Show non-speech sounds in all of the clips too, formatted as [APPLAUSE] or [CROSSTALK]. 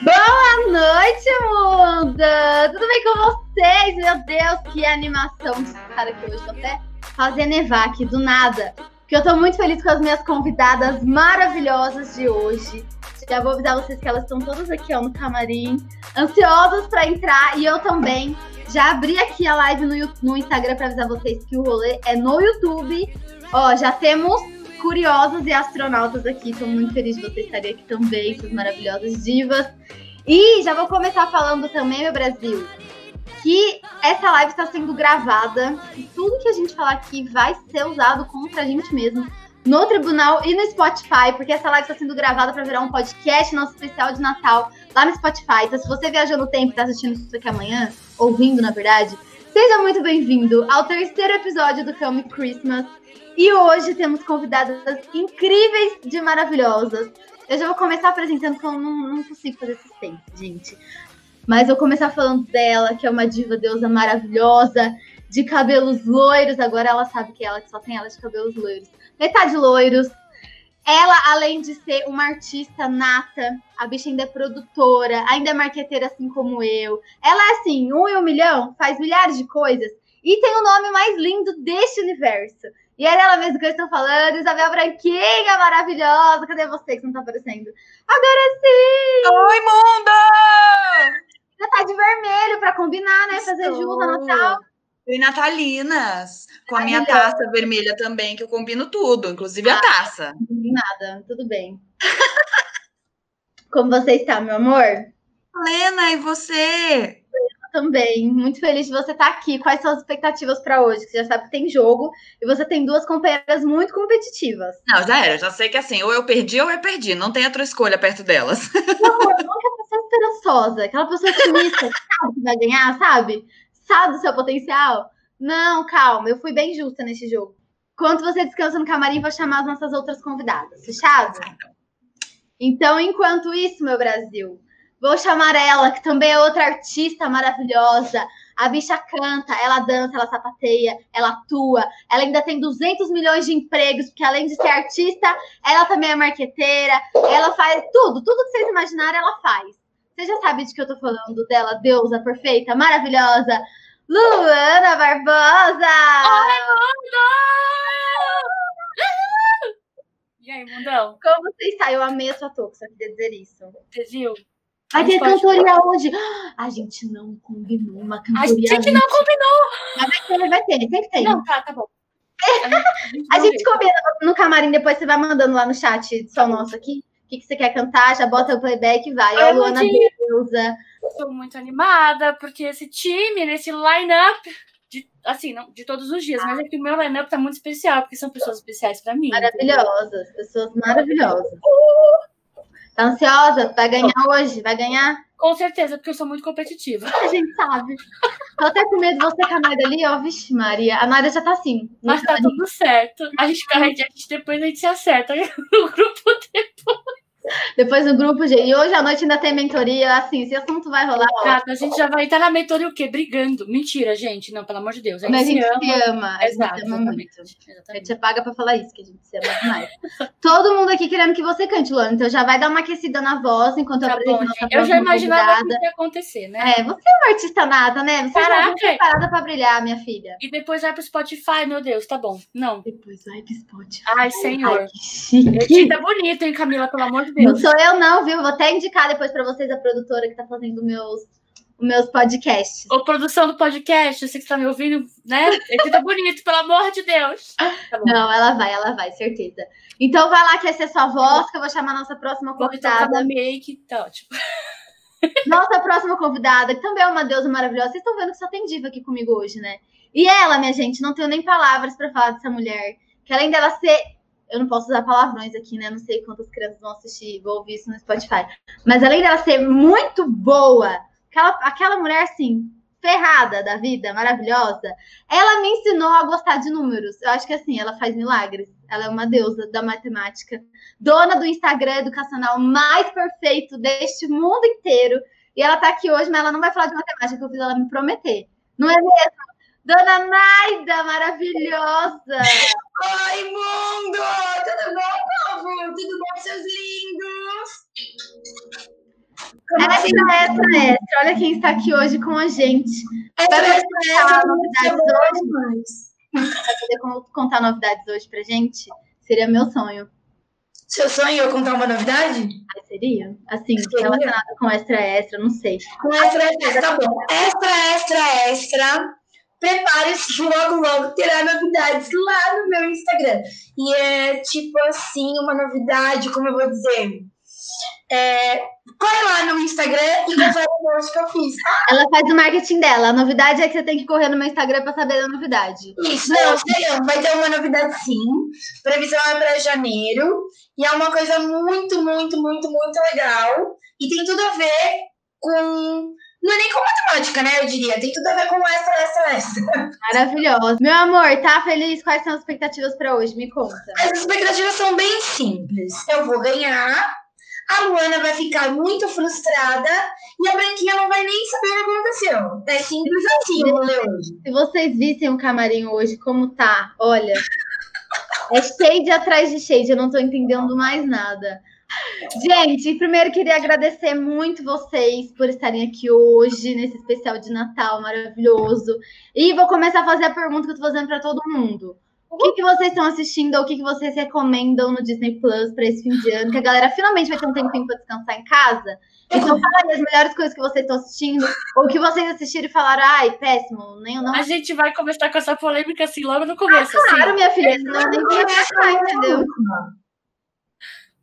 Boa noite, mundo! Tudo bem com vocês? Meu Deus, que animação! Cara, que hoje tô até fazendo nevar aqui do nada. Porque eu tô muito feliz com as minhas convidadas maravilhosas de hoje. Já vou avisar vocês que elas estão todas aqui ó, no camarim, ansiosas para entrar e eu também. Já abri aqui a live no, no Instagram para avisar vocês que o rolê é no YouTube. Ó, já temos curiosas e astronautas aqui. Estou muito feliz de vocês estarem aqui também, essas maravilhosas divas. E já vou começar falando também, meu Brasil, que essa live está sendo gravada e tudo que a gente falar aqui vai ser usado contra a gente mesmo no tribunal e no Spotify, porque essa live está sendo gravada para virar um podcast nosso especial de Natal lá no Spotify. Então, se você viajou no tempo e está assistindo isso aqui amanhã, ouvindo na verdade, seja muito bem-vindo ao terceiro episódio do filme Christmas. E hoje temos convidadas incríveis de maravilhosas. Eu já vou começar apresentando, porque eu não, não consigo fazer suspense, gente. Mas eu vou começar falando dela, que é uma diva deusa maravilhosa, de cabelos loiros. Agora ela sabe que é ela que só tem ela de cabelos loiros. Metade loiros. Ela, além de ser uma artista nata, a bicha ainda é produtora, ainda é marqueteira assim como eu. Ela é assim, um em um milhão, faz milhares de coisas e tem o nome mais lindo deste universo. E é dela mesmo que eu estou falando, Isabel Branquinha, maravilhosa. Cadê você que não tá aparecendo? Agora sim! Oi, mundo! Já tá de vermelho para combinar, né? Fazer jus no Natal. E natalinas, com a minha taça vermelha também, que eu combino tudo, inclusive a taça. Nada, tudo bem. [LAUGHS] Como você está, meu amor? Lena, e você? também. Muito feliz de você estar aqui. Quais são as expectativas para hoje? Você já sabe que tem jogo e você tem duas companheiras muito competitivas. Não, já era. Já sei que assim, ou eu perdi ou eu perdi. Não tem outra escolha perto delas. Não, amor, não é pessoa esperançosa, aquela pessoa otimista, sabe [LAUGHS] que vai ganhar, sabe? Sabe do seu potencial? Não, calma. Eu fui bem justa nesse jogo. Enquanto você descansa no camarim, vou chamar as nossas outras convidadas. Fechado? Então, enquanto isso, meu Brasil, Vou chamar ela, que também é outra artista maravilhosa. A bicha canta, ela dança, ela sapateia, ela atua. Ela ainda tem 200 milhões de empregos, porque além de ser artista, ela também é marqueteira. Ela faz tudo, tudo que vocês imaginarem, ela faz. Você já sabe de que eu tô falando dela, deusa perfeita, maravilhosa. Luana Barbosa! Oi, mundo! E aí, mundão? Como você está? Eu amei a sua touca, só queria dizer isso. Você viu? Vai ter cantoria hoje. [GASPS] A gente não combinou uma cantoria. A gente não combinou. Mas vai ter, vai ter, tem. Não, tá, tá bom. [LAUGHS] A gente, a gente combina no camarim, depois você vai mandando lá no chat só nosso aqui. O que, que você quer cantar, já bota o playback e vai. Ó, Luana Deusa. Estou muito animada, porque esse time, nesse line-up, de, assim, não de todos os dias, mas é que o meu line-up tá muito especial, porque são pessoas especiais para mim. Maravilhosas, entendeu? pessoas maravilhosas. Uh! Tá ansiosa? Vai ganhar hoje? Vai ganhar? Com certeza, porque eu sou muito competitiva. A gente sabe. Tô até com medo de você com a Naida ali, ó. Vixe, Maria. A Naida já tá assim. Mas tá tudo certo. A gente a gente depois a gente se acerta [LAUGHS] no grupo depois. Depois no grupo, gente. E hoje à noite ainda tem mentoria. Assim, se assunto vai rolar. Cara, a gente já vai estar na mentoria o quê? Brigando. Mentira, gente. Não, pelo amor de Deus. A gente, a gente se ama. ama. Exato, a gente ama muito. A gente paga pra falar isso, que a gente se ama demais. [LAUGHS] Todo mundo aqui querendo que você cante, Luana. Então já vai dar uma aquecida na voz enquanto tá eu apresento Eu já imaginava que ia acontecer, né? É, você é uma artista nata, né? Você Caraca. já preparada pra brilhar, minha filha. E depois vai pro Spotify, meu Deus, tá bom. Não. Depois vai pro Spotify. Ai, senhor. Ai, que chique. Tá bonito, hein, Camila, pelo amor de Deus. Não sou eu, não viu? Vou até indicar depois para vocês a produtora que tá fazendo meus meus podcasts. Ô, produção do podcast, você que tá me ouvindo, né? Ele [LAUGHS] tá bonito, pelo amor de Deus. Tá Não, ela vai, ela vai, certeza. Então vai lá aquecer sua voz, que eu vou chamar a nossa próxima convidada. make, tá ótimo. [LAUGHS] Nossa próxima convidada, que também é uma deusa maravilhosa. Vocês estão vendo que só tem diva aqui comigo hoje, né? E ela, minha gente, não tenho nem palavras para falar dessa mulher. Que além dela ser eu não posso usar palavrões aqui, né? Não sei quantas crianças vão assistir, vão ouvir isso no Spotify. Mas além dela ser muito boa, aquela, aquela mulher assim, ferrada da vida, maravilhosa, ela me ensinou a gostar de números. Eu acho que assim, ela faz milagres. Ela é uma deusa da matemática, dona do Instagram educacional mais perfeito deste mundo inteiro. E ela tá aqui hoje, mas ela não vai falar de matemática, que eu fiz ela me prometer. Não é mesmo? Dona Naida, maravilhosa! Oi, mundo! Tudo bom, povo? Tudo bom, seus lindos? Como? Extra, extra, extra. Olha quem está aqui hoje com a gente. Extra, Vai contar novidades hoje? Vai poder con- contar novidades hoje pra gente? Seria meu sonho. Seu sonho é eu contar uma novidade? Ai, seria? Assim, Seria. relacionado com extra, extra, não sei. Com extra, extra, tá bom. Extra, extra, extra. Prepare-se logo, logo terá novidades lá no meu Instagram. E é tipo assim, uma novidade, como eu vou dizer. É, corre lá no Instagram e confere o post que eu fiz. Ela faz o marketing dela. A novidade é que você tem que correr no meu Instagram pra saber da novidade. Isso, não, não. Vai ter uma novidade sim. Previsão é para janeiro. E é uma coisa muito, muito, muito, muito legal. E tem tudo a ver com. Não é nem com matemática, né? Eu diria. Tem tudo a ver com extra, extra, extra. Maravilhosa. Meu amor, tá feliz? Quais são as expectativas pra hoje? Me conta. As expectativas são bem simples. Eu vou ganhar. A Luana vai ficar muito frustrada e a Branquinha não vai nem saber o que aconteceu. É simples assim o hoje. Se vocês vissem o camarim hoje, como tá, olha. É shade atrás de shade, eu não tô entendendo mais nada. Gente, primeiro queria agradecer muito vocês por estarem aqui hoje, nesse especial de Natal maravilhoso. E vou começar a fazer a pergunta que eu tô fazendo para todo mundo. O que, que vocês estão assistindo ou o que, que vocês recomendam no Disney Plus para esse fim de ano? Que a galera finalmente vai ter um tempinho para descansar em casa. Então, fala aí as melhores coisas que vocês estão assistindo, ou que vocês assistiram e falaram, ai, péssimo, nem eu não A gente vai começar com essa polêmica assim logo no começo. Claro, assim. minha filha, senão eu nem ia passar, entendeu?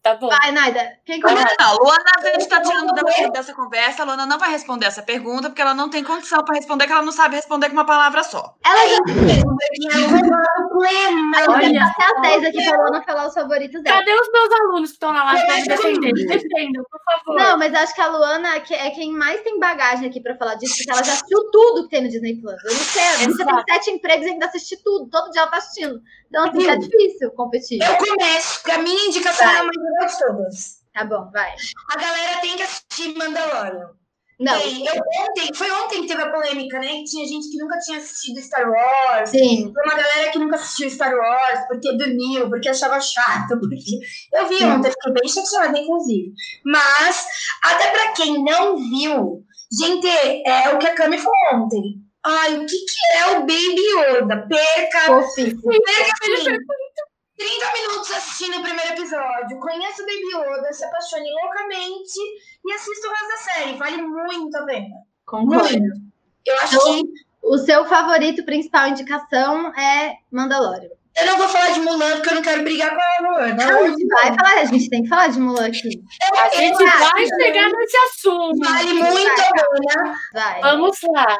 Tá bom. Vai, Naida, quem começa? Não, Luana, a gente tá tirando dessa, dessa conversa. A Luana não vai responder essa pergunta, porque ela não tem condição para responder, que ela não sabe responder com uma palavra só. Ela já não vai dar problema. Olha. até as 10 aqui pra Luana falar os favoritos dela. Cadê os meus alunos que estão na live pra me defender? Defendam, por favor. Não, mas acho que a Luana é é quem mais tem bagagem aqui pra falar disso, porque ela já assistiu tudo que tem no Disney Plus. Eu não sei, a Lúcia tem sete empregos e ainda assiste tudo. Todo dia ela tá assistindo. Então, assim, tá difícil competir. Eu começo, porque a minha indicação Vai. é a mais legal de todas. Tá bom, vai. A galera tem que assistir Mandalorian. Não, Tem, eu ontem, foi ontem que teve a polêmica, né? Que tinha gente que nunca tinha assistido Star Wars. sim. Foi uma galera que nunca assistiu Star Wars, porque dormiu, porque achava chato, [LAUGHS] porque. Eu vi Sim. ontem, fiquei bem chateada, inclusive. Mas, até pra quem não viu, gente, é o que a Cami falou ontem. Ai, o que, que é o Baby Yoda? Perca, perca assim, 30 minutos assistindo o primeiro episódio. Conheça o Baby Yoda, se apaixone loucamente e assista o resto da série. Vale muito a pena. Concordo. Muito. Eu acho Então, que. O seu favorito, principal indicação é Mandalorian. Eu não vou falar de Mulan porque eu não quero brigar com a Luana. Não, a gente vai falar, a gente tem que falar de Mulan aqui. A gente vai chegar nesse assunto. Vale muito a pena. Vai. Vamos lá.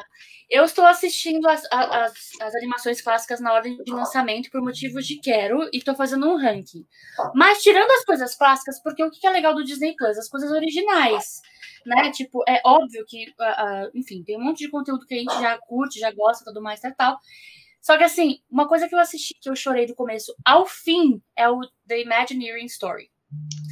Eu estou assistindo as, as, as animações clássicas na ordem de lançamento por motivos de quero e estou fazendo um ranking. Mas tirando as coisas clássicas, porque o que é legal do Disney Plus? As coisas originais. Né? Tipo, é óbvio que, ah, ah, enfim, tem um monte de conteúdo que a gente já curte, já gosta, tudo mais, tal, tal. Só que assim, uma coisa que eu assisti, que eu chorei do começo ao fim, é o The Imagineering Story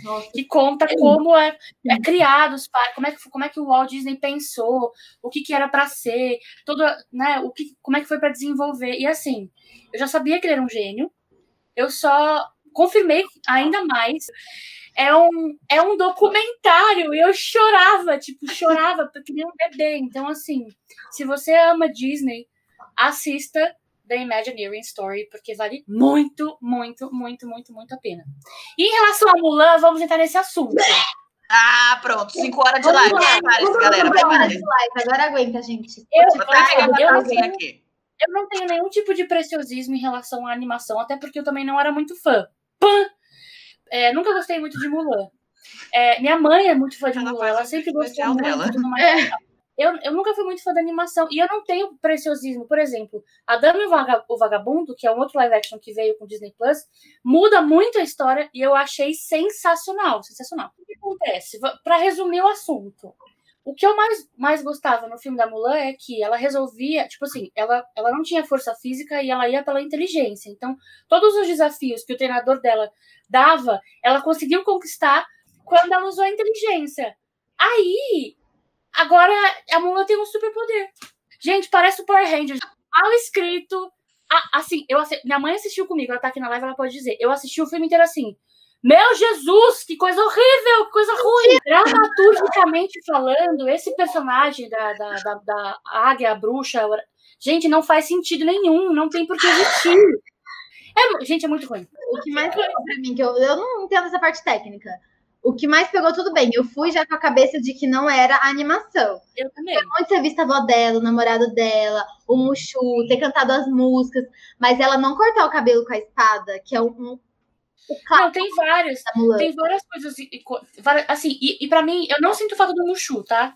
Nossa, que conta como é, é criado os parques, como é, que, como é que o Walt Disney pensou, o que, que era para ser, todo, né, o que, como é que foi para desenvolver. E assim, eu já sabia que ele era um gênio, eu só confirmei ainda mais. É um, é um documentário e eu chorava, tipo, chorava porque nem um bebê. Então, assim, se você ama Disney, assista The Imagineering Story, porque vale muito, muito, muito, muito, muito a pena. E em relação a Mulan, vamos entrar nesse assunto. Ah, pronto. Cinco horas de live. lá. Prepare-se, galera. Agora Prepare-se. Agora aguenta, gente. Eu, eu, uma eu, não tacinha tenho, aqui. eu não tenho nenhum tipo de preciosismo em relação à animação, até porque eu também não era muito fã. Pã! É, nunca gostei muito de Mulan. É, minha mãe é muito fã de Ela Mulan, ela sempre gostou muito. dela. e tudo mais. Eu, eu nunca fui muito fã da animação. E eu não tenho preciosismo. Por exemplo, A Dama e o Vaga- o Vagabundo, que é um outro live action que veio com Disney Plus, muda muito a história e eu achei sensacional. Sensacional. O que acontece? Pra resumir o assunto. O que eu mais, mais gostava no filme da Mulan é que ela resolvia, tipo assim, ela, ela não tinha força física e ela ia pela inteligência. Então, todos os desafios que o treinador dela dava, ela conseguiu conquistar quando ela usou a inteligência. Aí, Agora a Mulan tem um superpoder. Gente, parece o Power Rangers. Mal escrito. a- assim, eu minha mãe assistiu comigo, ela tá aqui na live, ela pode dizer. Eu assisti o filme inteiro assim. Meu Jesus, que coisa horrível, que coisa ruim. [LAUGHS] Dramaturgicamente falando, esse personagem da, da, da, da águia, a bruxa, gente, não faz sentido nenhum, não tem por que existir. É, gente, é muito ruim. O que mais pegou pra mim, que eu, eu não entendo essa parte técnica. O que mais pegou, tudo bem. Eu fui já com a cabeça de que não era a animação. Eu também. Onde você vista a avó dela, o namorado dela, o Mushu, ter cantado as músicas, mas ela não cortar o cabelo com a espada, que é um, Não, tem Mulan. Tem várias coisas. co- várias- assim, e, e pra mim, eu não sinto falta do Mushu, tá?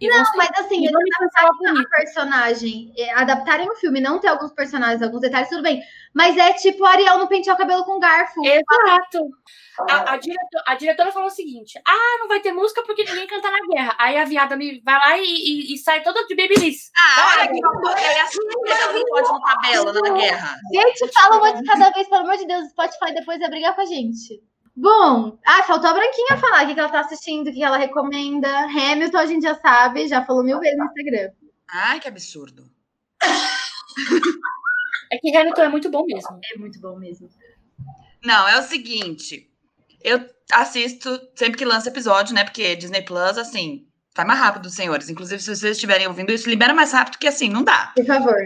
E Não, você- mas assim, eles bonito. a personagem, é, adaptarem o filme, não ter alguns personagens, alguns detalhes, tudo bem. Mas é tipo Ariel não pentear o cabelo com garfo. Exato. A, a, direto- a diretora falou o seguinte: ah, não vai ter música porque ninguém canta na guerra. Aí a viada me vai lá e, e- e sai toda de babyliss. Ah, olha que. É assim que ela não pode no cabelo na guerra. Gente, fala uma de cada vez, pelo amor de Deus. O Spotify depois vai brigar com a gente. Bom, ah, faltou a Branquinha falar o que, ela tá assistindo, o que ela recomenda. Hamilton a gente já sabe, já falou mil vezes no Instagram. Ai, que absurdo. É que Hamilton é muito bom mesmo. É muito bom mesmo. Não, é o seguinte. Eu assisto sempre que lança episódio, né? Porque Disney Plus, assim, vai mais rápido, senhores. Inclusive, se vocês estiverem ouvindo isso, libera mais rápido, que assim, não dá. Por favor.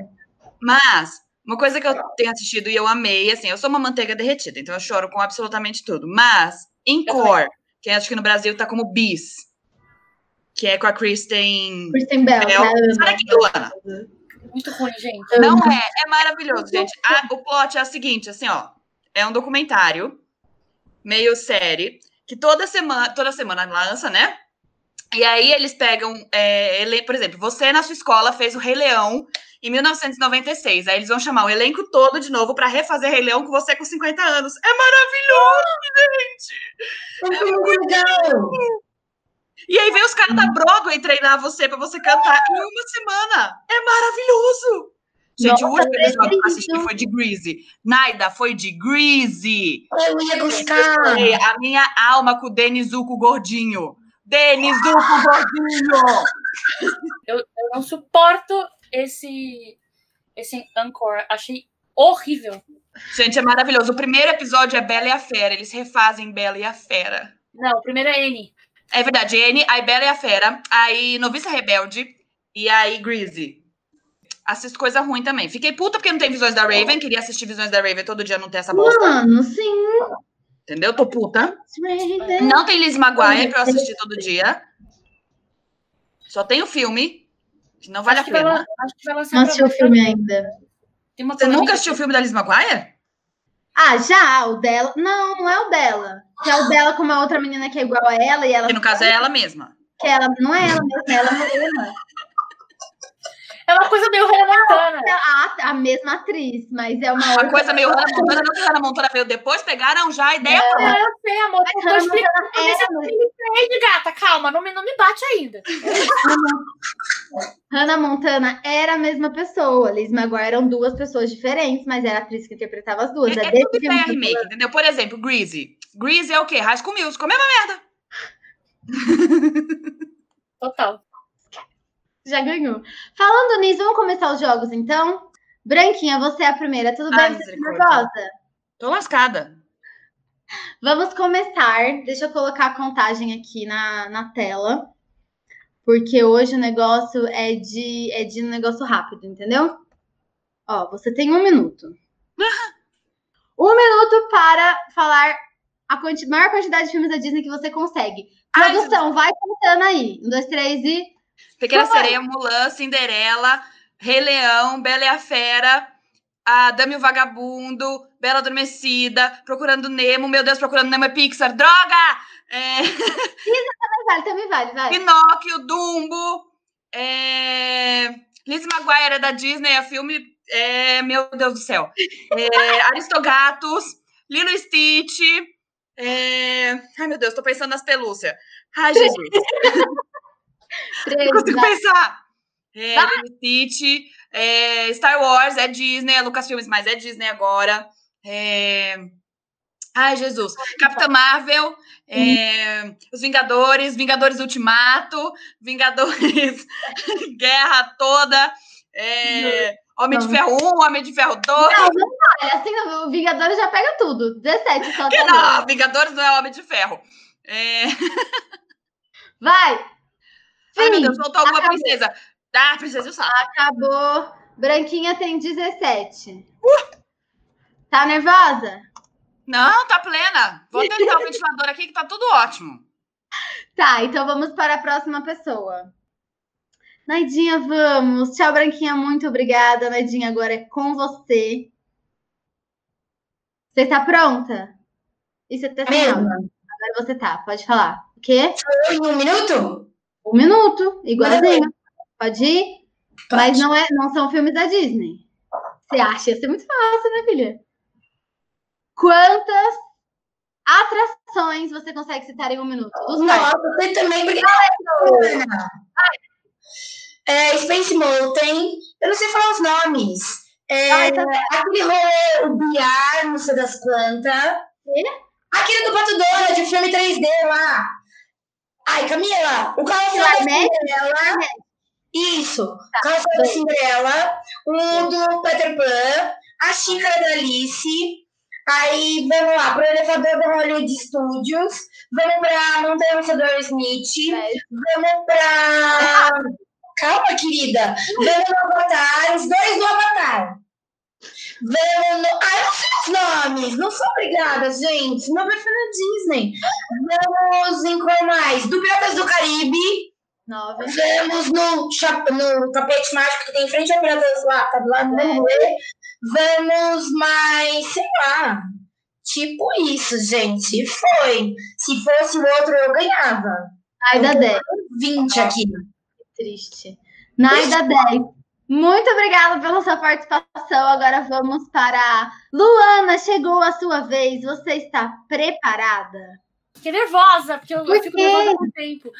Mas, uma coisa que eu tenho assistido e eu amei, assim, eu sou uma manteiga derretida, então eu choro com absolutamente tudo. Mas, em Eu cor, que acho que no Brasil tá como bis, que é com a Kristen. Kristen Bell. Bell. né? Aqui, Luana. Muito ruim, gente. Não é, é maravilhoso, gente. A- o plot é o seguinte, assim, ó. É um documentário, meio série, que toda semana, toda semana lança, né? E aí eles pegam, é, ele- por exemplo, você na sua escola fez o Rei Leão em 1996. Aí eles vão chamar o elenco todo de novo pra refazer Rei Leão com você com 50 anos. É maravilhoso, gente! É muito legal. E aí vem os caras da Broadway treinar você pra você cantar em uma semana. É maravilhoso! Gente, o Nossa, último episódio que eu assisti foi de Greasy. Naida foi de Greasy. Eu ia gostar. a minha alma com o Denizuco gordinho. Denizuco gordinho! Eu não suporto esse, esse Anchor. Achei horrível. Gente, é maravilhoso. O primeiro episódio é Bela e a Fera. Eles refazem Bela e a Fera. Não, o primeiro é N. É verdade, Anne, aí Bela e a Fera, aí Noviça Rebelde e aí Greasy. Assisto coisa ruim também. Fiquei puta porque não tem Visões da Raven. Queria assistir Visões da Raven todo dia, não tem essa bosta. Mano, sim. Entendeu? Tô puta. Não tem Liz Maguire pra eu assistir todo dia. Só tem o filme, que não vale acho, a vai, pena. acho que vai lançar Não assistiu o filme ainda. Tem uma Você nunca assistiu o filme da Liz Maguire? Ah, já, o dela. Não, não é o dela. Que é o dela com uma outra menina que é igual a ela e ela. Que no caso é ela mesma. Que ela não é ela mesma, ela é morena. É uma coisa meio Hannah Montana. A, a mesma atriz, mas é uma Uma outra. coisa meio Hannah Montana, não que Hannah Montana veio depois, pegaram já a ideia. É, eu sei, amor. Eu tô Hannah explicando pra é, mas gata, calma, não me, não me bate ainda. [LAUGHS] Hannah Montana era a mesma pessoa. Liz Maguire eram duas pessoas diferentes, mas era a atriz que interpretava as duas. É, É, é tudo que eu tô remake, entendeu? Por exemplo, Greasy. Greasy é o quê? High School Musical, mesma merda. Total. Já ganhou. Falando nisso, vamos começar os jogos então? Branquinha, você é a primeira. Tudo bem? Ai, Você tá nervosa? Tô lascada. Vamos começar. Deixa eu colocar a contagem aqui na, na tela. Porque hoje o negócio é de, é de um negócio rápido, entendeu? Ó, você tem um minuto. Um minuto para falar a quanti- maior quantidade de filmes da Disney que você consegue. Ai, Produção, vai contando aí. Um, dois, três e. Pequena Vai. Sereia, Mulan, Cinderela, Rei Leão, Bela e a Fera, a Dame o Vagabundo, Bela Adormecida, Procurando Nemo, meu Deus, Procurando Nemo é Pixar, droga! É, Vale, também vale, vai. Pinóquio, Dumbo, é, Liz Maguire é da Disney, é filme, é, meu Deus do céu, é, [LAUGHS] Aristogatos, Lilo e Stitch, é, ai meu Deus, tô pensando nas pelúcias. Ai, Jesus. Três, Não consigo vai. pensar. É, Stitch, é, Star Wars é Disney, é Lucasfilmes, mas é Disney agora. É... Ai, Jesus. Capitã Marvel, é, Os Vingadores, Vingadores Ultimato, Vingadores [LAUGHS] Guerra Toda, é, Homem de Não. Ferro 1, Homem de Ferro 2. Não, não vale. Assim, o Vingadores já pega tudo. 17 só. Que [LAUGHS] tá não, Vingadores não é Homem de Ferro. É... [LAUGHS] Vai! Ai, meu. Deus, faltou alguma acabou. princesa. Ah, princesa e o sapo. Acabou. Branquinha tem 17. Tá nervosa? Não, tá plena. Vou tentar o ventilador aqui que tá tudo ótimo. Tá, então vamos para a próxima pessoa. Naidinha, vamos. Tchau, Branquinha, muito obrigada. Naidinha, agora é com você. Você tá pronta? E você tá sem Mesmo? áudio. Agora você tá, pode falar. O quê? Em um minuto? Um minuto, igualzinho. Pode ir? Mas não, é, não são filmes da Disney. Você acha? Ia ser muito fácil, né, filha? Quantas atrações você consegue citar em um minuto? Parques. Nossa, você também, porque. Ana. É, Space Mountain, eu não sei falar os nomes. É, Ai, tá aquele rolê, o Biar, não sei das quantas. Aquele do Pato Donald, de filme 3D lá. Ai, Camila, o carro da? Cinderela. Isso, o carro da Cinderela, o do Peter Pan, a xícara da Alice. Aí, vamos lá, pro elevador da Hollywood Studios. Vamos pra Montanha do Smith. É, Vamos pra. Calma, querida. Vamos no Avatar, os dois do Avatar. Vamos no. Eu não sei os nomes. Não sou obrigada, gente. Meu perfil é Disney. Vamos em qual mais? Do Piratas do Caribe. Nove. Vamos no, chap... no tapete mágico que tem em frente ao Piratas lá, tá do lado do É. Vamos mais, sei lá. Tipo isso, gente. Foi. Se fosse o outro, eu ganhava. Ai, dá 10. 20 aqui. Triste. Nai dá 10. Muito obrigada pela sua participação. Agora vamos para. Luana, chegou a sua vez. Você está preparada? Fiquei nervosa, porque eu, Por eu fico nervosa com o tempo.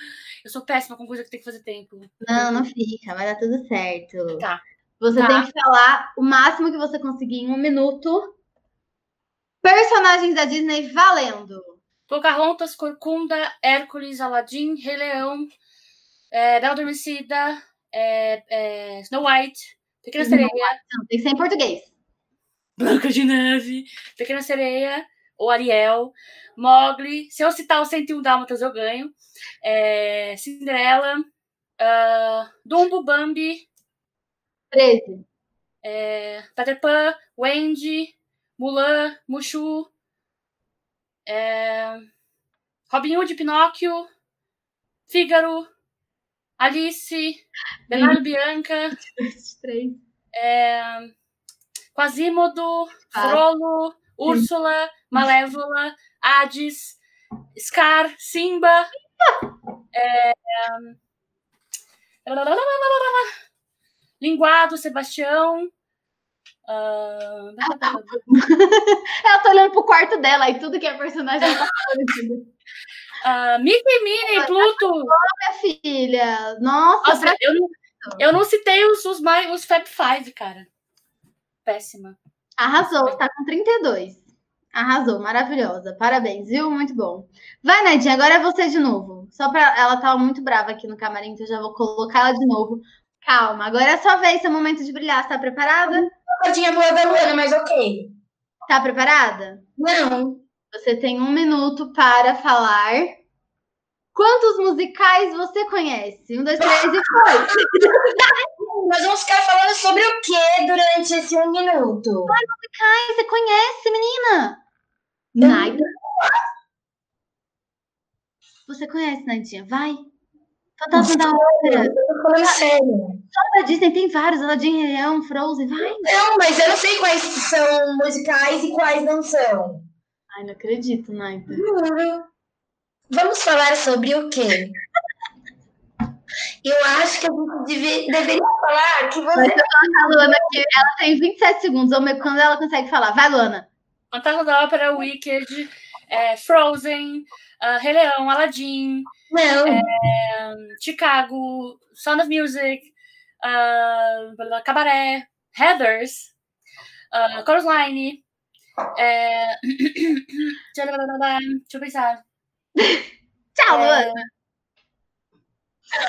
Eu sou péssima com coisa que tem que fazer tempo. Não, não fica, vai dar tudo certo. Tá. Você Tá. tem que falar o máximo que você conseguir em um minuto. Personagens da Disney valendo. Pocahontas, Corcunda, Hércules, Aladdin, Rei Leão, é, Bela Adormecida, é, é, Snow White, Pequena Uhum. Sereia, Não, tem que ser em português. Branca de Neve, Pequena Sereia, ou Ariel, Mogli. Se eu citar os 101 Dálmatas, eu ganho. É, Cinderela, ah, Dumbo, Bambi, 13. é, Peter Pan, Wendy, Mulan, Mushu, é, Robin Hood, Pinóquio, Fígaro, Alice, Bernardo Bianca, 3. é, Quasimodo, Tá. Frollo, Úrsula, Malévola, Hades, Scar, Simba, é, Linguado, Sebastião. ah, [LAUGHS] Ela tá olhando pro quarto dela e tudo que é personagem tá falando. Ah, Mickey, Minnie, Pluto. Minha filha. Nossa, Nossa, pra- eu não, eu não citei os, os, mais, os Fab Five, cara. Péssima. arrasou. Tá com 32. Arrasou, maravilhosa. Parabéns, viu? Muito bom. Vai, Nadinha, agora é você de novo. Só pra. Ela tava muito brava aqui no camarim, então eu já vou colocar ela de novo. Calma, agora é a sua vez, seu momento de brilhar. Você tá preparada? Cartinha boa da Luana, mas ok. Tá preparada? Não. Você tem um minuto para falar. Quantos musicais você conhece? Um, dois, três e foi! [LAUGHS] Nós vamos ficar falando sobre o que durante esse um minuto? Ai, você conhece, menina? Naida. Você conhece, Nadinha? Vai. Fantasma da Ópera. Eu tô falando sério. Da Disney tem vários. Aladdin, Leão, Frozen. Vai. Não, mas eu não sei quais são musicais e quais não são. Ai, não acredito, Naida. Vamos falar sobre o quê? Eu acho que a gente deve- deveria falar que Vai você. a Luana aqui. Ela tem 27 segundos. Vamos ver quando ela consegue falar. Vai, Luana. Fantasma da Ópera, Wicked, é, Frozen, ah, Rei Leão, Aladdin, Não. Chicago, Sound of Music, blá, Cabaré, Heathers, uh, Chorus Line, É... [COUGHS] Deixa eu pensar. [LAUGHS] Tchau, É. Luana.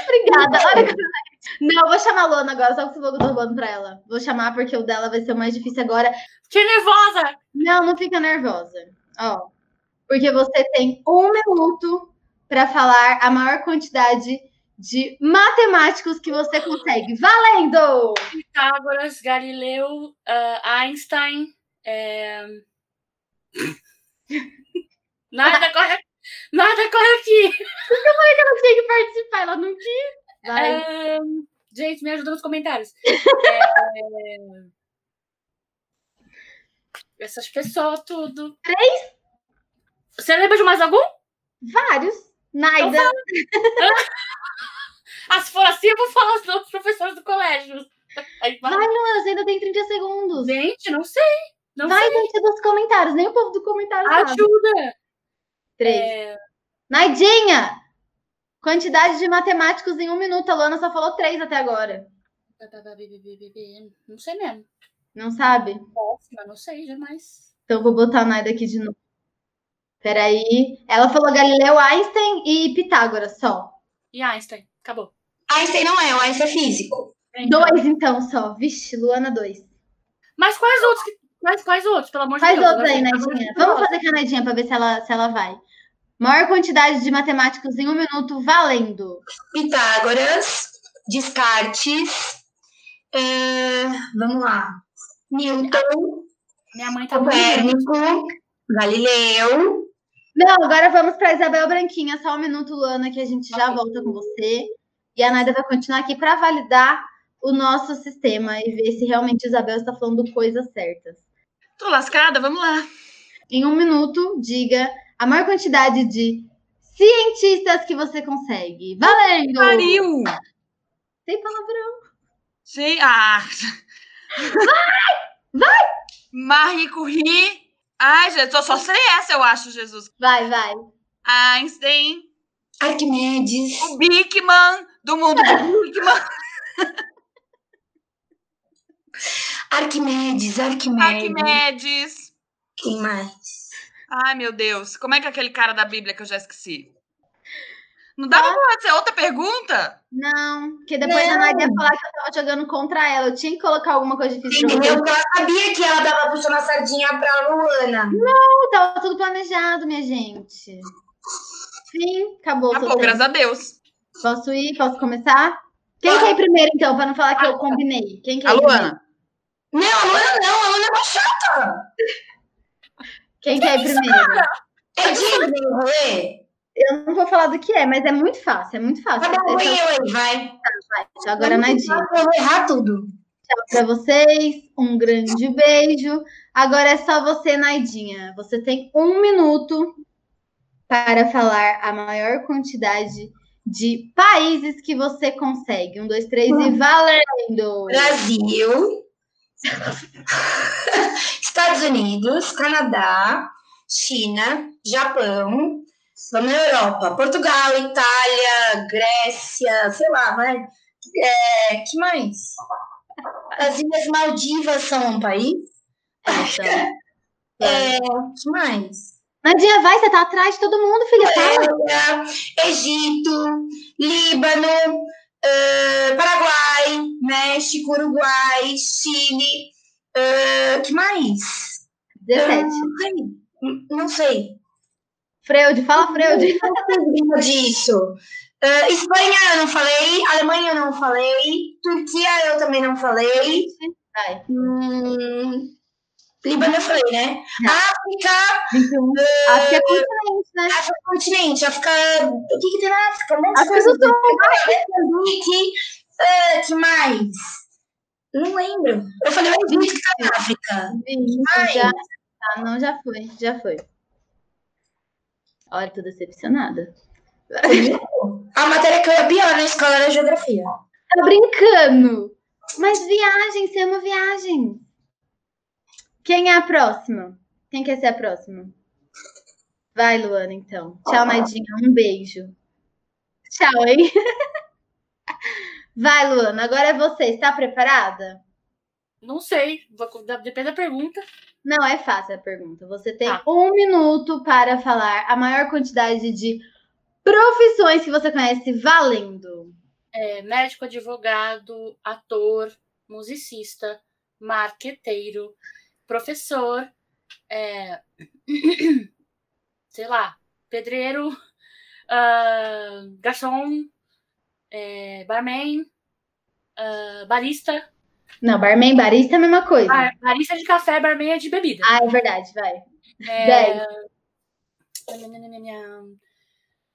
Obrigada. Olha que... Não, vou chamar a Luana agora, só que falou que eu tô roubando pra ela. Vou chamar porque o dela vai ser o mais difícil agora. Que nervosa! Não, não fica nervosa. Ó, porque você tem um minuto pra falar a maior quantidade de matemáticos que você consegue. Valendo! Pitágoras, Galileu, ah, Einstein. É, Nada corre, nada corre aqui. Ela tem que participar, ela não quis. É, Gente, me ajuda nos comentários. [LAUGHS] É, Essa acho que é só tudo. Três? Você lembra de mais algum? Vários. Naida. [LAUGHS] Ah, se for assim, eu vou falar os outros professores do colégio. Aí. Vai, Luana, você ainda tem 30 segundos. Gente, não sei. Não Vai, sei. gente, dos comentários. Nem o povo do comentário sabe. Ajuda. Três. É, Naidinha! Quantidade de matemáticos em um minuto. A Luana só falou três até agora. Não sei mesmo. Não sabe? Próxima, não sei, jamais. Então vou botar a Naida aqui de novo. Peraí. Ela falou Galileu, Einstein e Pitágoras só. E Einstein? Acabou. Einstein não é, o Einstein é físico. Então. Dois, então, só. Vixe, Luana, dois. Mas quais outros? que- Quais, quais outros, pelo amor de Faz Deus? outros aí, Naidinha. Vamos fazer com a Naidinha pra ver se ela, se ela vai. Maior quantidade de matemáticos em um minuto, valendo. Pitágoras, Descartes, é, vamos lá, Newton, Minha mãe tá. Copérnico, Galileu, Não, agora vamos pra Isabel Branquinha. Só um minuto, Luana, que a gente já volta com você. E a Naida vai continuar aqui pra validar o nosso sistema e ver se realmente a Isabel está falando coisas certas. Tô lascada, vamos lá. Em um minuto, diga a maior quantidade de cientistas que você consegue. Valendo! Pariu! Tem palavrão. Sim, ah. Vai! Vai! Marie Curie. Ai, gente, eu só sei essa, eu acho, Jesus. Vai, vai. Einstein, Arquimedes, o Bigman, do mundo do [LAUGHS] Bigman. [LAUGHS] Arquimedes, Arquimedes, Arquimedes. quem mais? Ai, meu Deus. Como é que é aquele cara da Bíblia que eu já esqueci? Não dava pra fazer outra pergunta? Não, porque depois a Não. Nadia ia falar que eu tava jogando contra ela. Eu tinha que colocar alguma coisa difícil. Entendeu? Porque ela sabia que ela tava puxando a sardinha pra Luana. Tava tudo planejado, minha gente. Fim, acabou. Acabou, tempo. graças a Deus. Posso ir? Posso começar? Quem quer ir primeiro, então, pra não falar que eu combinei? Quem quer A ir primeiro? Não, a Luana não, a Luana é uma chata. Quem quer ir primeiro? É Disney o rolê? Eu não vou falar do que é, mas é muito fácil, é muito fácil. Tá bom, vou Então, eu aí, vai. então, agora na dia. Eu vou errar tudo. Tchau pra vocês, um grande beijo. Agora é só você, Naidinha. Você tem um minuto para falar a maior quantidade de países que você consegue. Um, dois, três e valendo! Brasil, [LAUGHS] Estados Unidos, Canadá, China, Japão, vamos na Europa, Portugal, Itália, Grécia, sei lá, vai. É, que mais? As Ilhas Maldivas são um país? Então, [LAUGHS] É, que mais? Nadinha, vai, você tá atrás de todo mundo, filha. Fala. Egito, Líbano, eh, Paraguai, México, Uruguai, Chile, eh, que mais? 17. Ai, não sei. Freud, fala Freud. Disso. Eh, Espanha eu não falei, Alemanha eu não falei, Turquia eu também não falei. Hum, Líbano eu falei, né? Não. África, 21. África é continente, né? África continente, África. O que, que tem na África? Um monte de coisa. do Sul. Moçambique, ah, que mais? Não lembro. Eu falei o Egito que tá na África. Ai. já, ah, não, já foi, já foi. Olha, tô decepcionada. A matéria que eu ia pior na escola era geografia. Tá brincando? Mas viagem, você ama viagem. Quem é a próxima? Quem quer ser a próxima? Vai, Luana, então. Tchau, Nadinha. Um beijo. Tchau, hein? [LAUGHS] Vai, Luana. Agora é você. Está preparada? Não sei. Depende da pergunta. Não, é fácil a pergunta. Você tem Tá. um minuto para falar a maior quantidade de profissões que você conhece valendo. É, médico, advogado, ator, musicista, marqueteiro, professor, é, [COUGHS] sei lá, pedreiro, ah, garçom, é, barman, ah, barista. Não, barman, barista é a mesma coisa. Bar- barista de café, barman é de bebida. Ah, é verdade, vai. É,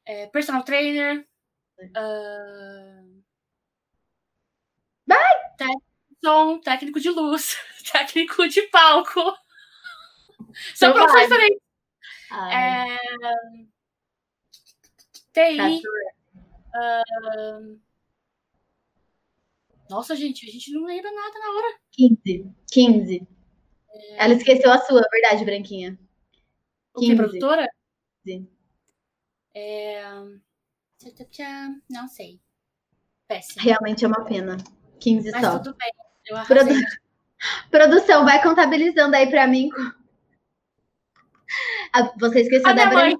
é, personal trainer. ah, técnico de som, técnico de luz, [LAUGHS] técnico de palco. São profissões diferentes. Ai, É, TI. Nossa, gente, a gente não lembra nada na hora. 15. 15. Ela esqueceu a sua, verdade, Branquinha. O que, 15. produtora? Sim. É... tchá, tchá, Não sei. Péssimo. Realmente é uma pena. 15 Mas só. tudo bem. Eu Produ-. [LAUGHS] Produção, vai contabilizando aí pra mim. Ah, Você esqueceu A da minha mãe.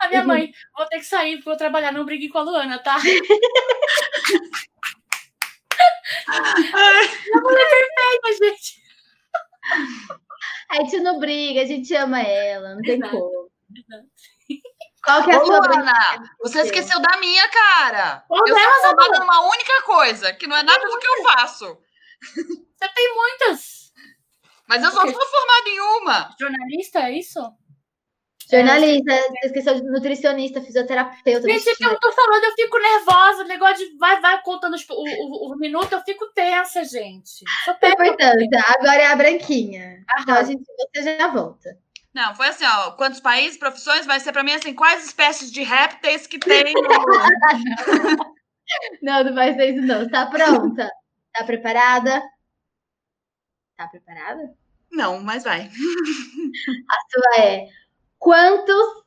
A minha mãe, vou ter que sair vou trabalhar, não brigue com a Luana, tá? [LAUGHS] Minha mãe é perfeita, gente. A gente não briga, a gente ama ela, não tem Exato. como. Qual que é a Ô, sua Luana, você esqueceu da minha, cara. Qual eu sou formada numa única coisa, que não é nada do que eu faço. Você tem muitas. Mas eu só sou formada em uma. Jornalista, é isso? Jornalista, você esqueceu de nutricionista, fisioterapeuta. Gente, é que eu tô falando, eu fico nervosa. O negócio de vai, vai contando os- o, o, o minuto, eu fico tensa, gente. Só pega. Portanto, agora é a Branquinha. Então a Aham. gente você já volta. Não, foi assim, ó. Quantos países, profissões? Vai ser pra mim assim, quais espécies de répteis que tem no... [LAUGHS] Não, não vai ser isso não. Tá pronta? Tá preparada? Tá preparada? Não, mas vai. A sua é quantos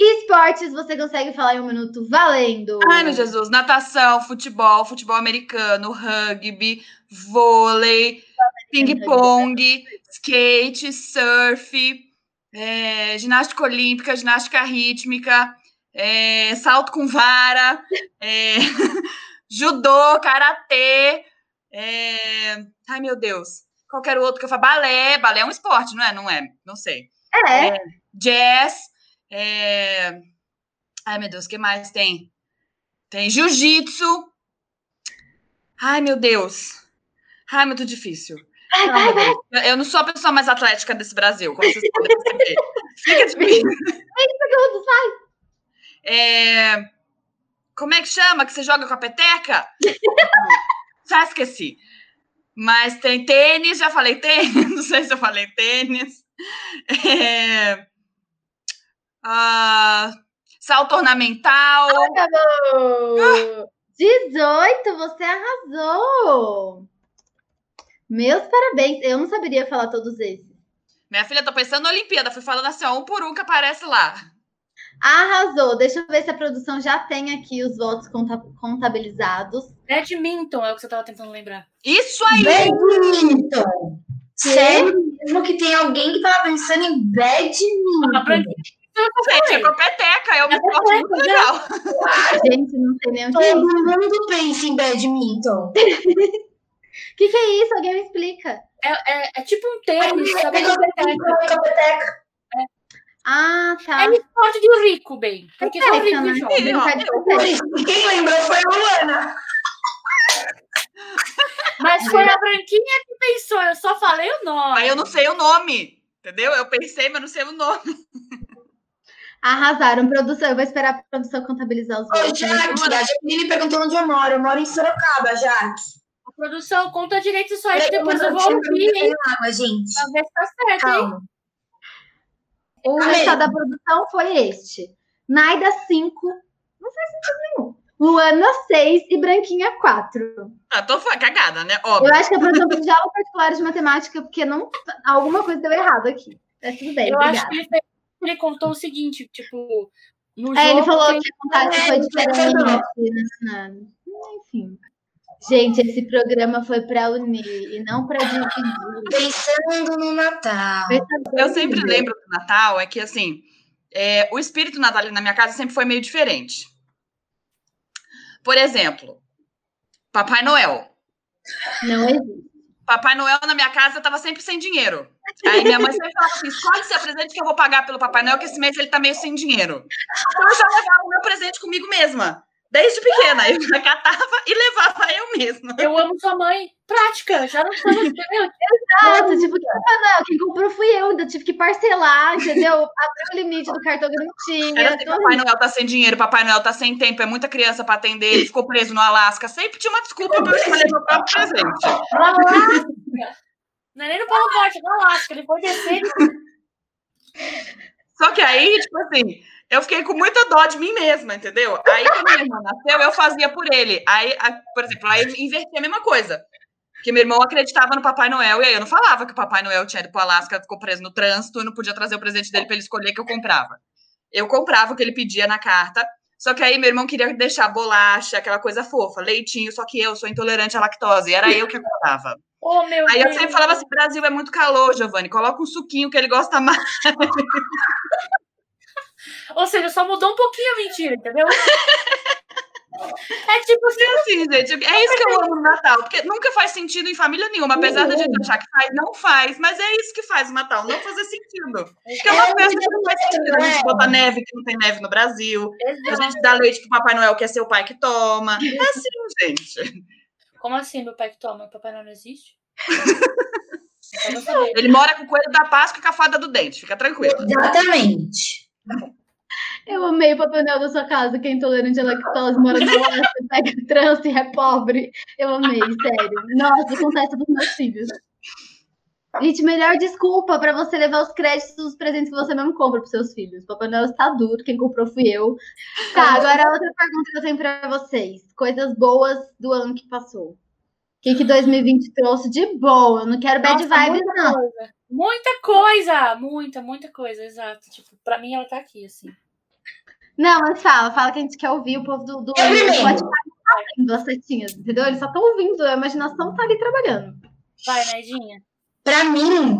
esportes você consegue falar em um minuto valendo? Ai, meu Jesus. Natação, futebol, futebol americano, rugby, vôlei, ping-pong, skate, surf, é, ginástica olímpica, ginástica rítmica, é, salto com vara, é, [LAUGHS] judô, karatê. é, ai, meu Deus. Qualquer outro que eu falo. Balé. Balé é um esporte, não é? Não é? Não sei. É, Jazz. é, Ai, meu Deus, o que mais tem? Tem jiu-jitsu. Ai, meu Deus. Ai, muito difícil. vai, vai. Deus. Eu não sou a pessoa mais atlética desse Brasil, como vocês podem perceber. Fica difícil. Segundos, vai. É, Como é que chama que você joga com a peteca? [LAUGHS] Já esqueci. Mas tem tênis, já falei tênis, [LAUGHS] não sei se eu falei tênis. É, ah, salto ornamental. Acabou! 18, você arrasou! Meus parabéns. Eu não saberia falar todos esses. Minha filha, tô pensando na Olimpíada, fui falando assim, ó, um por um que aparece lá. Arrasou. Deixa eu ver se a produção já tem aqui os votos conta- contabilizados. Badminton é o que você tava tentando lembrar. Isso aí! Badminton. Sério mesmo que tem alguém que tava pensando em badminton? A Branquinha, Gente, é com a peteca, é um esporte muito peteca, legal. [LAUGHS] Gente, não sei nem o que é Todo mundo pensa em badminton. O [LAUGHS] que, que é isso? Alguém me explica. é, é, é tipo um tênis, sabe? Pegou a peteca. Ah, tá. É esporte de rico, bem. Porque só Peteca, rico né? joga. Quem lembrou foi a Luana. [LAUGHS] Mas foi a Branquinha que pensou, eu só falei o nome. Aí eu não sei o nome, entendeu? Eu pensei, mas não sei o nome. Arrasaram. Produção, eu vou esperar a produção contabilizar os Ô, votos. Jaque, a Jaqueline perguntou onde eu moro. Eu moro em Sorocaba, Jaque. A produção conta direito isso aí, depois eu vou ouvir, hein? água, gente. Pra ver se tá certo, hein? O Amém. resultado da produção foi este. Naida 5. Não faz sentido nenhum. Luana 6 e Branquinha 4. Ah, tô cagada, né? Eu Óbvio. acho que a produção precisa [LAUGHS] de aula particular de matemática, porque não, alguma coisa deu errado aqui. Mas tudo bem, Eu acho obrigada. que ele, fez- ele contou o seguinte, tipo, no É, ele jogo falou tem- que a contagem É, foi ele diferente. falou. né. Enfim. Gente, esse programa foi para unir e não para dividir. Pensando no Natal. Eu sempre lembro do Natal, é que assim, é, o espírito natalino na minha casa sempre foi meio diferente. Por exemplo, Papai Noel. Não existe. Papai Noel na minha casa eu tava sempre sem dinheiro. Aí minha mãe sempre falava assim: escolhe seu presente que eu vou pagar pelo Papai Noel, que esse mês ele tá meio sem dinheiro. Então eu já levava o meu presente comigo mesma. Desde pequena, eu já catava e levava eu mesma. Eu amo sua mãe. Prática, já não estamos. [LAUGHS] Exato, tipo, Noel, quem comprou fui eu, ainda tive que parcelar, entendeu? [LAUGHS] Abriu o limite do cartão que eu não tinha. Era assim, Tô- Papai Noel tá sem dinheiro, Papai Noel tá sem tempo, é muita criança pra atender, ele ficou preso no Alasca. Sempre tinha uma desculpa pra eu meu próprio presente. No Alasca. Não é nem no Polo Norte, é no Alasca. Ele foi descer Só que aí, tipo assim, eu fiquei com muita dó de mim mesma, entendeu? Aí, quando minha irmã nasceu, eu fazia por ele. Aí, por exemplo, aí eu inverti a mesma coisa. Porque meu irmão acreditava no Papai Noel, e aí eu não falava que o Papai Noel tinha ido pro Alasca, ficou preso no trânsito e não podia trazer o presente dele pra ele escolher que eu comprava. Eu comprava o que ele pedia na carta, só que aí meu irmão queria deixar bolacha, aquela coisa fofa, leitinho, só que eu sou intolerante à lactose, e era eu que comprava. Oh, meu Aí eu Deus. sempre falava assim: Brasil é muito calor, Giovanni, coloca um suquinho que ele gosta mais. [LAUGHS] Ou seja, só mudou um pouquinho a mentira, entendeu? É tipo assim, assim, gente. É isso que eu amo no Natal, porque nunca faz sentido em família nenhuma. Apesar da gente achar que faz, não faz. Mas é isso que faz o Natal, não fazer sentido. Porque é uma É, festa que não faz sentido. A gente é. bota neve que não tem neve no Brasil. A exato. gente dá leite pro Papai Noel, que é seu pai que toma. É assim, gente. Como assim, meu pai que toma? Papai Noel não existe? [LAUGHS] Ele mora com o coelho da Páscoa e com a fada do dente. Fica tranquilo. Exatamente. Eu amei o Papai Noel da sua casa, que é intolerante à lactose, mora na Alasca, pega trânsito e é pobre. Eu amei, sério. Nossa, acontece dos meus filhos. Gente, melhor desculpa pra você levar os créditos dos presentes que você mesmo compra pros seus filhos. Papai Noel está duro, quem comprou fui eu. Tá, agora outra pergunta que eu tenho pra vocês. Coisas boas do ano que passou. O que, que 2020 trouxe de boa? Eu não quero bad Nossa, vibes, não. Coisa. Muita coisa! Muita, muita coisa, exato. Tipo, pra mim ela tá aqui, assim. Não, mas fala, fala que a gente quer ouvir o povo do, do. Spotify não ouvindo as setinhas, entendeu? Eles só estão ouvindo, a imaginação tá ali trabalhando. Vai, Naidinha. Pra mim,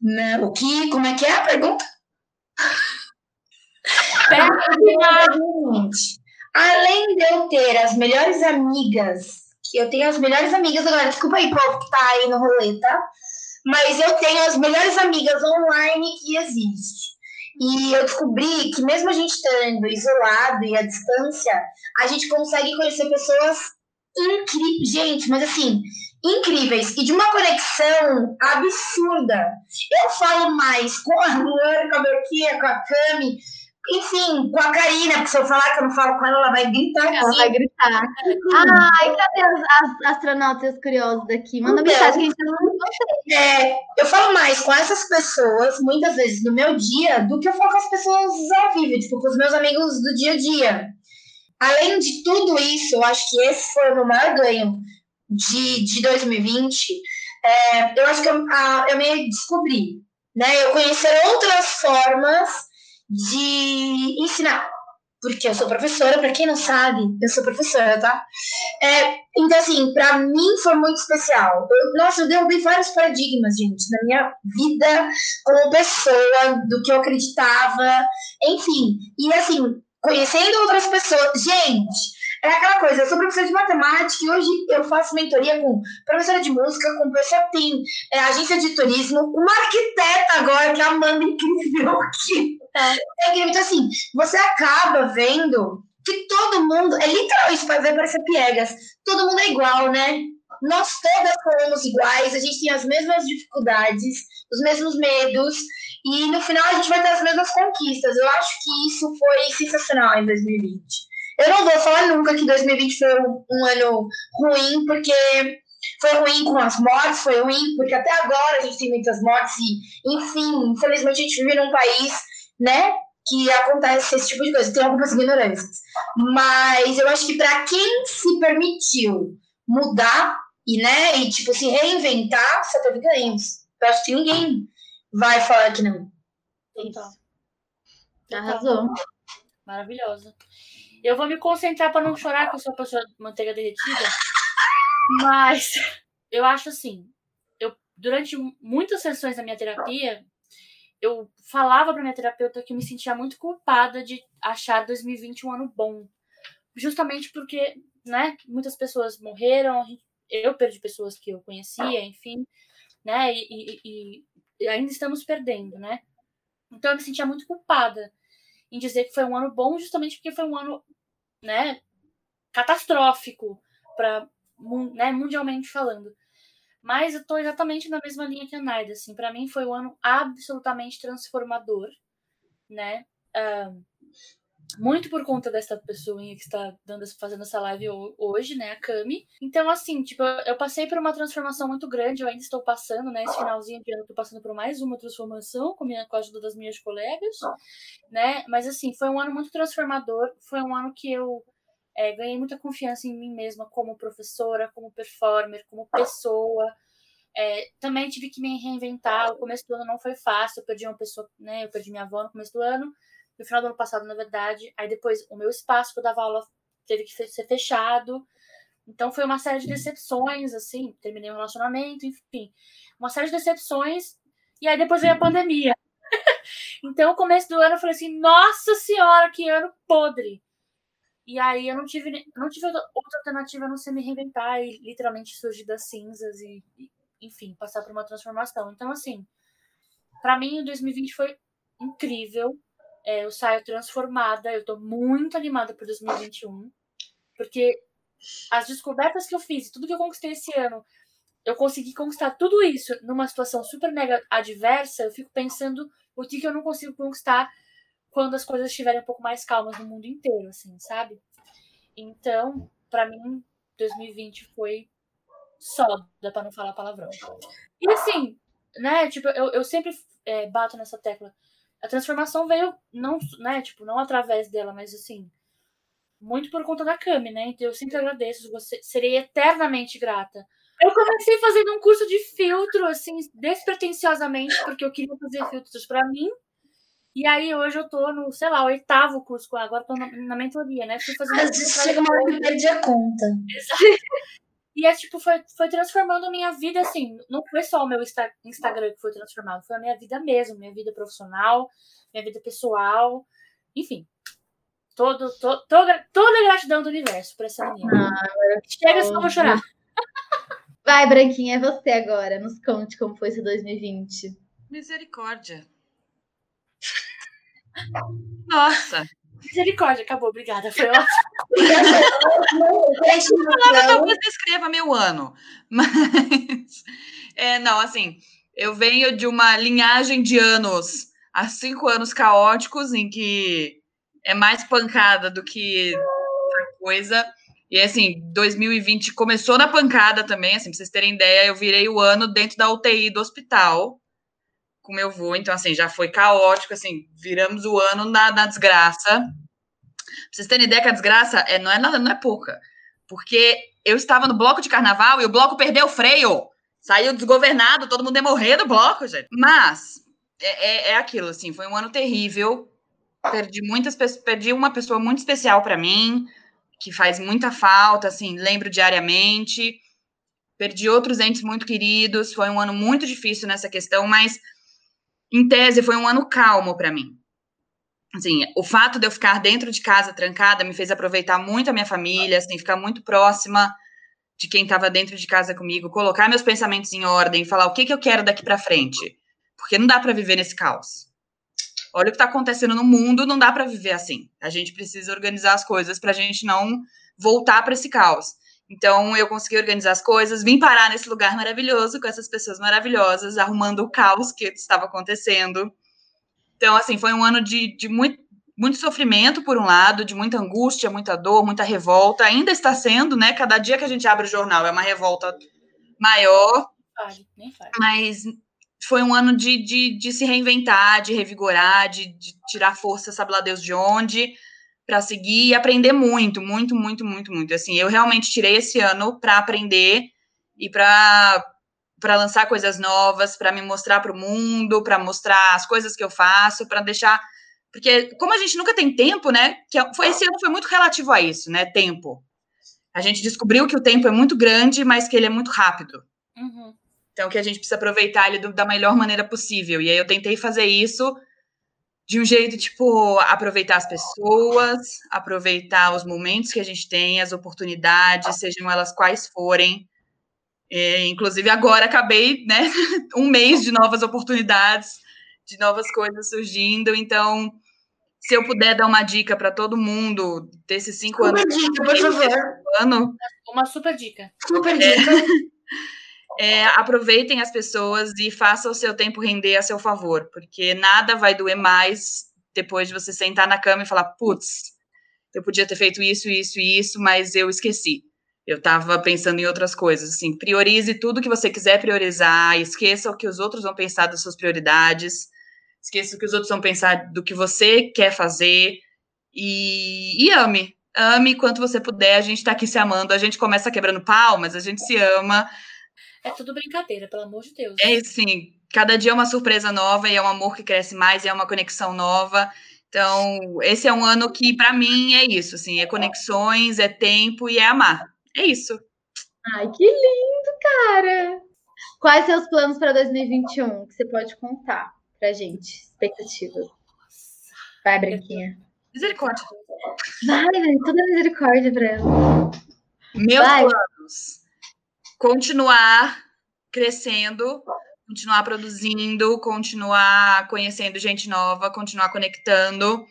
né, o que, como é que é a pergunta? [LAUGHS] Gente, além de eu ter as melhores amigas, que eu tenho as melhores amigas agora, desculpa aí, povo que tá aí no rolê, tá? Mas eu tenho as melhores amigas online que existe. E eu descobri que mesmo a gente estando isolado e à distância, a gente consegue conhecer pessoas incríveis. Gente, mas assim, incríveis e de uma conexão absurda. Eu falo mais com a Luana, com a Belquinha, com a Cami, enfim, com a Karina, porque se eu falar que eu não falo com ela, ela vai gritar Ela aqui. vai gritar. Ai, cadê as, as astronautas curiosas daqui? Manda Então. mensagem que a gente não É, eu falo mais com essas pessoas, muitas vezes no meu dia, do que eu falo com as pessoas ao vivo, tipo, com os meus amigos do dia a dia. Além de tudo isso, eu acho que esse foi o meu maior ganho de, de 2020. É, eu acho que eu, a- eu me descobri, né? Eu conhecer outras formas de ensinar. Porque eu sou professora, para quem não sabe, eu sou professora, tá? É, então, assim, para mim foi muito especial. Eu- nossa, eu derrubei vários paradigmas, gente, na minha vida como pessoa, do que eu acreditava, enfim. E, assim, conhecendo outras pessoas. Gente, é aquela coisa, eu sou professora de matemática e hoje eu faço mentoria com professora de música, com pessoa que tem é, agência de turismo, uma arquiteta agora, que é a Amanda incrível, [LAUGHS] que é incrível. Então, assim, você acaba vendo que todo mundo, é literalmente, vai ver parecer piegas, todo mundo é igual, né? Nós todas somos iguais, a gente tem as mesmas dificuldades, os mesmos medos, e no final a gente vai ter as mesmas conquistas. Eu acho que isso foi sensacional em 2020. Eu não vou falar nunca que 2020 foi um, ano ruim, porque foi ruim com as mortes, foi ruim porque até agora a gente tem muitas mortes e, enfim, infelizmente a gente vive num país, né, que acontece esse tipo de coisa, tem algumas ignorâncias. Mas eu acho que para quem se permitiu mudar e, né, e tipo se reinventar, só teve ganhos. Eu acho que ninguém vai falar que não. Total. Arrasou. Maravilhosa. Eu vou me concentrar pra não chorar, que eu sou pessoa de manteiga derretida. Mas eu acho assim, eu durante muitas sessões da minha terapia, eu falava para minha terapeuta que eu me sentia muito culpada de achar 2020 um ano bom. Justamente porque, né, muitas pessoas morreram, eu perdi pessoas que eu conhecia, enfim, né, e, e, e ainda estamos perdendo, né. Então eu me sentia muito culpada em dizer que foi um ano bom, justamente porque foi um ano, né, catastrófico para, né, mundialmente falando. Mas eu tô exatamente na mesma linha que a Naida, assim, para mim foi um ano absolutamente transformador, né? Uh, muito por conta dessa pessoa que está dando, fazendo essa live hoje, né, a Cami. Então, assim, tipo, eu passei por uma transformação muito grande, eu ainda estou passando, né, esse finalzinho de ano, estou passando por mais uma transformação com, minha, com a ajuda das minhas colegas, né, mas, assim, foi um ano muito transformador, foi um ano que eu é, ganhei muita confiança em mim mesma como professora, como performer, como pessoa. É, também tive que me reinventar. O começo do ano não foi fácil. Eu perdi uma pessoa, né? Eu perdi minha avó no começo do ano, no final do ano passado, na verdade. Aí depois o meu espaço que eu dava aula teve que ser fechado. Então foi uma série de decepções, assim. Terminei um relacionamento, enfim, uma série de decepções. E aí depois veio a pandemia. [LAUGHS] então, o começo do ano eu falei assim: Nossa Senhora, que ano podre! E aí eu não tive, não tive outra alternativa a não ser me reinventar e literalmente surgir das cinzas e, e enfim, passar por uma transformação. Então, assim, para mim o 2020 foi incrível. É, eu saio transformada, eu tô muito animada por 2021, porque as descobertas que eu fiz, tudo que eu conquistei esse ano, eu consegui conquistar tudo isso numa situação super mega adversa, eu fico pensando o que, que eu não consigo conquistar quando as coisas estiverem um pouco mais calmas no mundo inteiro, assim, sabe? Então, para mim, 2020 foi só, dá pra não falar palavrão. E assim, né, tipo, eu, eu sempre é, bato nessa tecla. A transformação veio, não, né, tipo, não através dela, mas assim, muito por conta da Cami, né? Então eu sempre agradeço, você, serei eternamente grata. Eu comecei fazendo um curso de filtro, assim, despretensiosamente, porque eu queria fazer filtros para mim e aí hoje eu tô no, sei lá, oitavo curso, agora tô na, na mentoria, né? Fui fazendo. Às vezes chega uma hora que perde a conta. Exato. E é tipo, foi, foi transformando a minha vida, assim, não foi só o meu Instagram que foi transformado, foi a minha vida mesmo, minha vida profissional, minha vida pessoal, enfim. Todo, to, toda, toda a gratidão do universo pra essa menina. Ah, Chega, só vou chorar. [LAUGHS] Vai, Branquinha, é você agora. Nos conte como foi esse 2020. Misericórdia. [LAUGHS] Nossa! Misericórdia, acabou, obrigada, foi ótimo. [LAUGHS] Uma palavra talvez descreva meu ano, mas é, não, assim, eu venho de uma linhagem de anos, há cinco anos caóticos, em que é mais pancada do que outra coisa. E assim, 2020 começou na pancada também, assim, pra vocês terem ideia, eu virei o ano dentro da UTI do hospital com meu avô, então assim, já foi caótico, assim, viramos o ano na, na desgraça. Pra vocês terem ideia que a desgraça é, não é nada, não é pouca. Porque eu estava no bloco de carnaval e o bloco perdeu o freio. Saiu desgovernado, todo mundo ia morrer do bloco, gente. Mas é, é, é aquilo, assim, foi um ano terrível. Perdi muitas perdi uma pessoa muito especial para mim, que faz muita falta, assim, lembro diariamente. Perdi outros entes muito queridos. Foi um ano muito difícil nessa questão, mas em tese, foi um ano calmo para mim. Assim, o fato de eu ficar dentro de casa trancada me fez aproveitar muito a minha família, assim, ficar muito próxima de quem estava dentro de casa comigo, colocar meus pensamentos em ordem, falar o que, que eu quero daqui para frente, porque não dá para viver nesse caos. Olha o que está acontecendo no mundo, não dá para viver assim. A gente precisa organizar as coisas para a gente não voltar para esse caos. Então eu consegui organizar as coisas, vim parar nesse lugar maravilhoso com essas pessoas maravilhosas, arrumando o caos que estava acontecendo. Então, assim, foi um ano de, de muito, muito sofrimento, por um lado, de muita angústia, muita dor, muita revolta. Ainda está sendo, né? Cada dia que a gente abre o jornal é uma revolta maior. Mas foi um ano de, de, de se reinventar, de revigorar, de, de tirar força, sabe lá Deus de onde para seguir e aprender muito, muito, muito, muito, muito. Assim, eu realmente tirei esse ano para aprender e para para lançar coisas novas, para me mostrar para o mundo, para mostrar as coisas que eu faço, para deixar porque como a gente nunca tem tempo, né? Que é, foi esse ano foi muito relativo a isso, né? Tempo. a gente descobriu que o tempo é muito grande, mas que ele é muito rápido. Uhum. Então, que a gente precisa aproveitar ele do, da melhor maneira possível. E aí eu tentei fazer isso de um jeito, tipo, aproveitar as pessoas, aproveitar os momentos que a gente tem, as oportunidades, sejam elas quais forem. E, inclusive, agora acabei, né, [LAUGHS] um mês de novas oportunidades, de novas coisas surgindo. Então, se eu puder dar uma dica para todo mundo desses cinco Uma anos, dica, por favor. ano, Uma super dica. Super dica. é, [LAUGHS] aproveitem as pessoas e façam o seu tempo render a seu favor, porque nada vai doer mais depois de você sentar na cama e falar, putz, eu podia ter feito isso, isso e isso, mas eu esqueci. Eu estava pensando em outras coisas, assim, priorize tudo que você quiser priorizar, esqueça o que os outros vão pensar das suas prioridades, esqueça o que os outros vão pensar do que você quer fazer e, e ame. Ame quanto você puder, a gente está aqui se amando, a gente começa quebrando pau, mas a gente se ama, É tudo brincadeira, pelo amor de Deus. é assim, cada dia é uma surpresa nova e é um amor que cresce mais, e é uma conexão nova. Então, esse é um ano que, para mim, é isso, assim, é conexões, é tempo e é amar. É isso. Ai, que lindo, cara! Quais seus planos para 2021 que você pode contar pra gente? Expectativas. Vai, Branquinha. Misericórdia. Vai, velho, toda misericórdia pra ela. Meus Vai. planos. Continuar crescendo, continuar produzindo, continuar conhecendo gente nova, continuar conectando.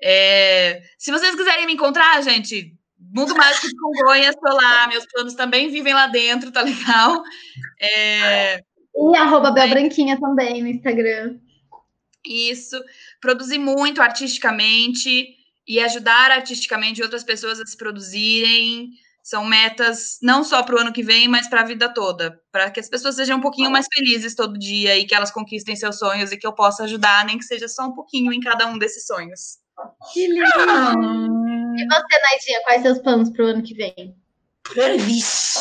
É, se vocês quiserem me encontrar, gente, Mundo Mágico de Congonhas, tô lá. Meus planos também vivem lá dentro, tá legal? É, E arroba Bel Branquinha também no Instagram. Isso, produzir muito artisticamente e ajudar artisticamente outras pessoas a se produzirem. São metas não só para o ano que vem, mas para a vida toda. Para que as pessoas sejam um pouquinho mais felizes todo dia e que elas conquistem seus sonhos e que eu possa ajudar, nem que seja só um pouquinho em cada um desses sonhos. Que lindo! Ah, E você, Naidinha, quais seus planos pro ano que vem? previsto.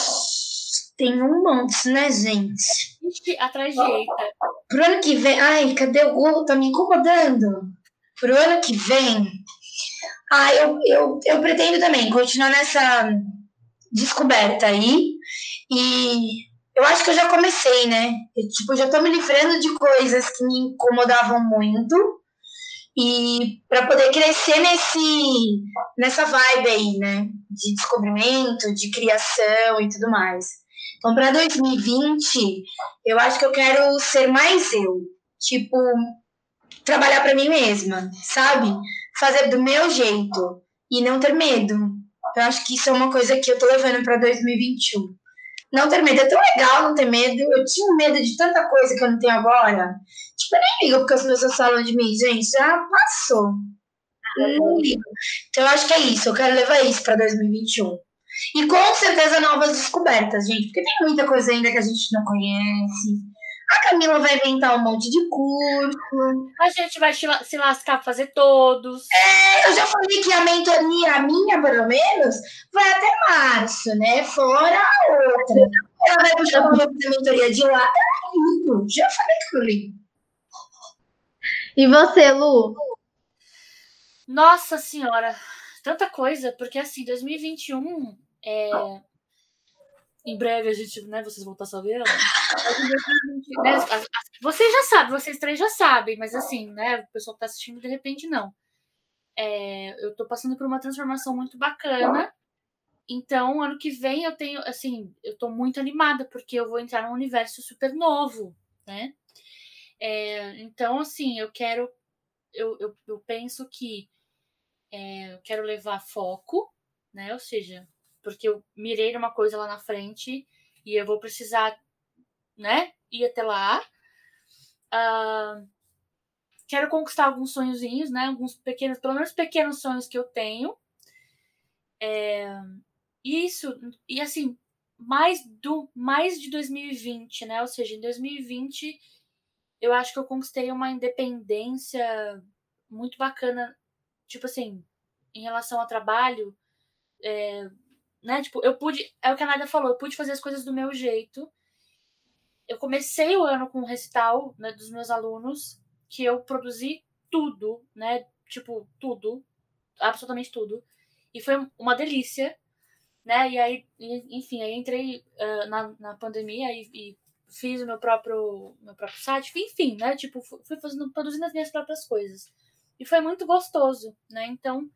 Tem um monte, né, gente? Ixi, atrás. Pro ano que vem. Ai, cadê o Google? Tá me incomodando. Pro ano que vem. Ah, eu, eu, eu pretendo também continuar nessa descoberta aí. E eu acho que eu já comecei, né? Eu, tipo, já tô me livrando de coisas que me incomodavam muito. E para poder crescer nesse nessa vibe aí, né? De descobrimento, de criação e tudo mais. Então, para 2020, eu acho que eu quero ser mais eu. Tipo, trabalhar para mim mesma, sabe? Fazer do meu jeito e não ter medo. Eu acho que isso é uma coisa que eu tô levando para 2021. Não ter medo. É tão legal não ter medo. Eu tinha medo de tanta coisa que eu não tenho agora. Tipo, eu nem ligo porque as pessoas falam de mim. Gente, já passou. Não ligo. Então, eu acho que é isso. Eu quero levar isso para 2021. E com certeza novas descobertas, gente. Porque tem muita coisa ainda que a gente não conhece. A Camila vai inventar um monte de curso. A gente vai se la- se lascar pra fazer todos. Eu já falei que a mentoria, a minha pelo menos, vai até março, né? Fora a outra. Ela vai puxar uma outra mentoria de lá. É lindo. Já falei que eu ligo. E você, Lu? Nossa senhora, tanta coisa, porque assim, 2021 é. Em breve a gente, né, vocês vão estar sabendo. Em [LAUGHS] 2020, né, vocês já sabem, vocês três já sabem, mas assim, né, o pessoal que tá assistindo de repente não. É, eu tô passando por uma transformação muito bacana. Então, ano que vem eu tenho, assim, eu tô muito animada, porque eu vou entrar num universo super novo, né? É, então, assim, eu quero. Eu, eu, eu penso que é, eu quero levar foco, né? Ou seja, porque eu mirei numa coisa lá na frente e eu vou precisar, né? Ir até lá. Ah, quero conquistar alguns sonhozinhos, né? Alguns pequenos, pelo menos pequenos sonhos que eu tenho. É, isso, e assim, mais do mais de 2020, né? Ou seja, em 2020 eu acho que eu conquistei uma independência muito bacana, tipo assim, em relação ao trabalho, é, né? Tipo, eu pude, é o que a Nadia falou, eu pude fazer as coisas do meu jeito. Eu comecei o ano com um recital né, dos meus alunos, que eu produzi tudo, né? Tipo, tudo, absolutamente tudo. E foi uma delícia. né? E aí, enfim, aí entrei uh, na, na pandemia e, e, fiz o meu próprio, meu próprio site, enfim, né? Tipo, fui fazendo, produzindo as minhas próprias coisas. E foi muito gostoso, né? Então,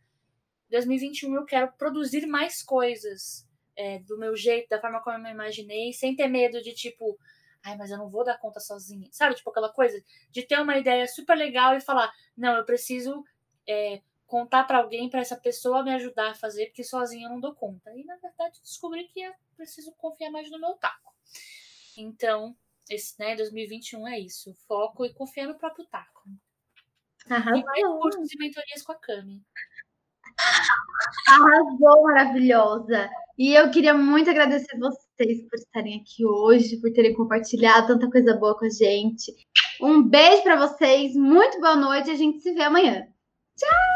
2021 eu quero produzir mais coisas é, do meu jeito, da forma como eu me imaginei, sem ter medo de, tipo, ai, mas eu não vou dar conta sozinha. Sabe, tipo aquela coisa de ter uma ideia super legal e falar, não, eu preciso é, contar para alguém, para essa pessoa me ajudar a fazer, porque sozinha eu não dou conta. E na verdade descobri que eu preciso confiar mais no meu taco. Então, esse, né, 2021 é isso, foco e confiar no próprio taco. Arrasou. E mais cursos e mentorias com a Cami. Arrasou, maravilhosa. E eu queria muito agradecer vocês por estarem aqui hoje, por terem compartilhado tanta coisa boa com a gente. Um beijo para vocês, muito boa noite a gente se vê amanhã. Tchau!